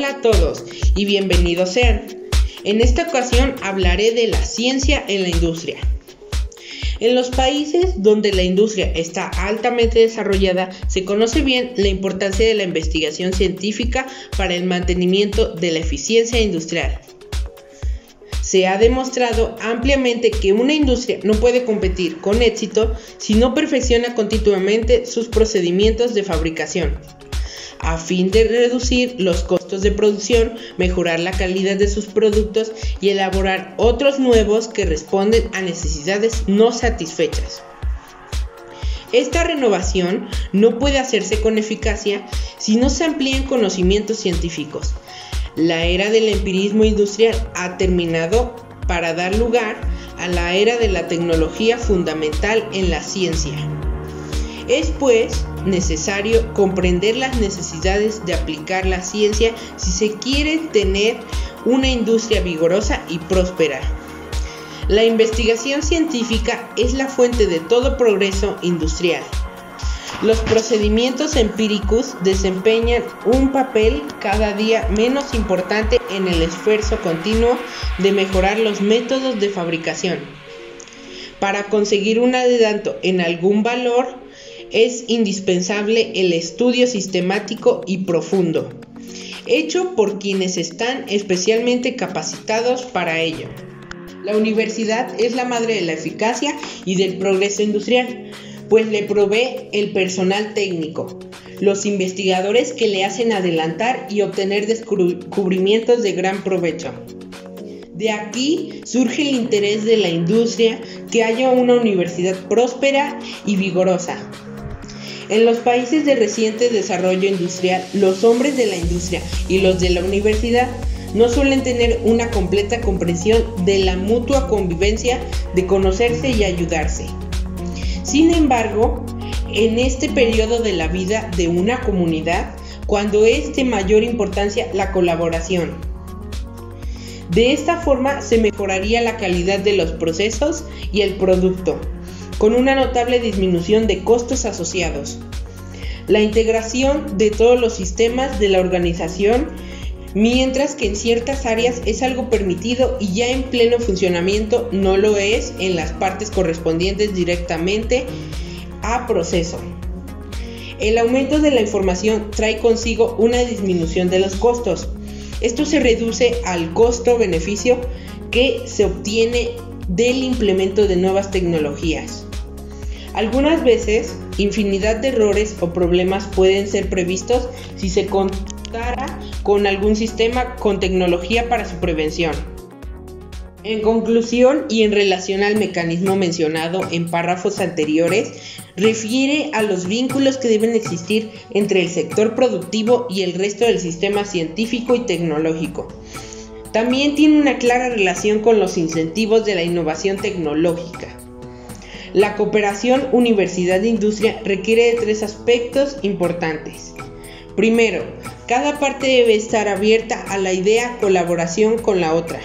Hola a todos y bienvenidos sean. En esta ocasión hablaré de la ciencia en la industria. En los países donde la industria está altamente desarrollada, se conoce bien la importancia de la investigación científica para el mantenimiento de la eficiencia industrial. Se ha demostrado ampliamente que una industria no puede competir con éxito si no perfecciona continuamente sus procedimientos de fabricación a fin de reducir los costos de producción, mejorar la calidad de sus productos y elaborar otros nuevos que responden a necesidades no satisfechas. Esta renovación no puede hacerse con eficacia si no se amplían conocimientos científicos. La era del empirismo industrial ha terminado para dar lugar a la era de la tecnología fundamental en la ciencia. Es pues necesario comprender las necesidades de aplicar la ciencia si se quiere tener una industria vigorosa y próspera. La investigación científica es la fuente de todo progreso industrial. Los procedimientos empíricos desempeñan un papel cada día menos importante en el esfuerzo continuo de mejorar los métodos de fabricación. Para conseguir un adelanto en algún valor, es indispensable el estudio sistemático y profundo, hecho por quienes están especialmente capacitados para ello. La universidad es la madre de la eficacia y del progreso industrial, pues le provee el personal técnico, los investigadores que le hacen adelantar y obtener descubrimientos de gran provecho. De aquí surge el interés de la industria que haya una universidad próspera y vigorosa, en los países de reciente desarrollo industrial, los hombres de la industria y los de la universidad no suelen tener una completa comprensión de la mutua convivencia de conocerse y ayudarse. Sin embargo, en este periodo de la vida de una comunidad, cuando es de mayor importancia la colaboración. De esta forma se mejoraría la calidad de los procesos y el producto con una notable disminución de costos asociados. La integración de todos los sistemas de la organización, mientras que en ciertas áreas es algo permitido y ya en pleno funcionamiento no lo es en las partes correspondientes directamente a proceso. El aumento de la información trae consigo una disminución de los costos. Esto se reduce al costo-beneficio que se obtiene del implemento de nuevas tecnologías. Algunas veces, infinidad de errores o problemas pueden ser previstos si se contara con algún sistema con tecnología para su prevención. En conclusión y en relación al mecanismo mencionado en párrafos anteriores, refiere a los vínculos que deben existir entre el sector productivo y el resto del sistema científico y tecnológico. También tiene una clara relación con los incentivos de la innovación tecnológica. La cooperación universidad-industria requiere de tres aspectos importantes. Primero, cada parte debe estar abierta a la idea colaboración con la otra.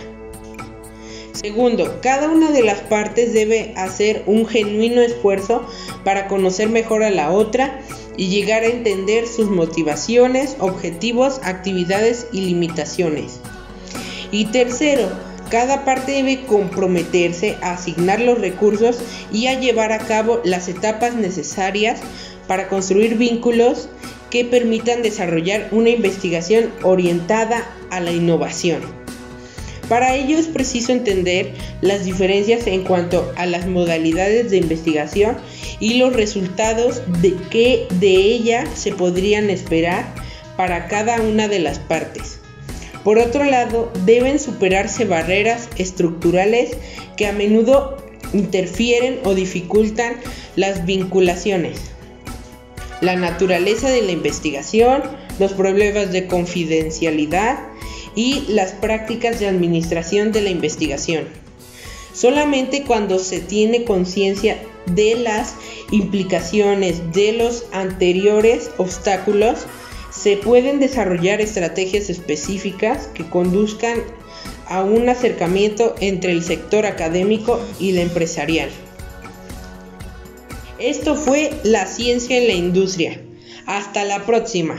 Segundo, cada una de las partes debe hacer un genuino esfuerzo para conocer mejor a la otra y llegar a entender sus motivaciones, objetivos, actividades y limitaciones. Y tercero, cada parte debe comprometerse a asignar los recursos y a llevar a cabo las etapas necesarias para construir vínculos que permitan desarrollar una investigación orientada a la innovación. Para ello es preciso entender las diferencias en cuanto a las modalidades de investigación y los resultados de que de ella se podrían esperar para cada una de las partes. Por otro lado, deben superarse barreras estructurales que a menudo interfieren o dificultan las vinculaciones. La naturaleza de la investigación, los problemas de confidencialidad y las prácticas de administración de la investigación. Solamente cuando se tiene conciencia de las implicaciones de los anteriores obstáculos, se pueden desarrollar estrategias específicas que conduzcan a un acercamiento entre el sector académico y la empresarial. Esto fue la ciencia en la industria. Hasta la próxima.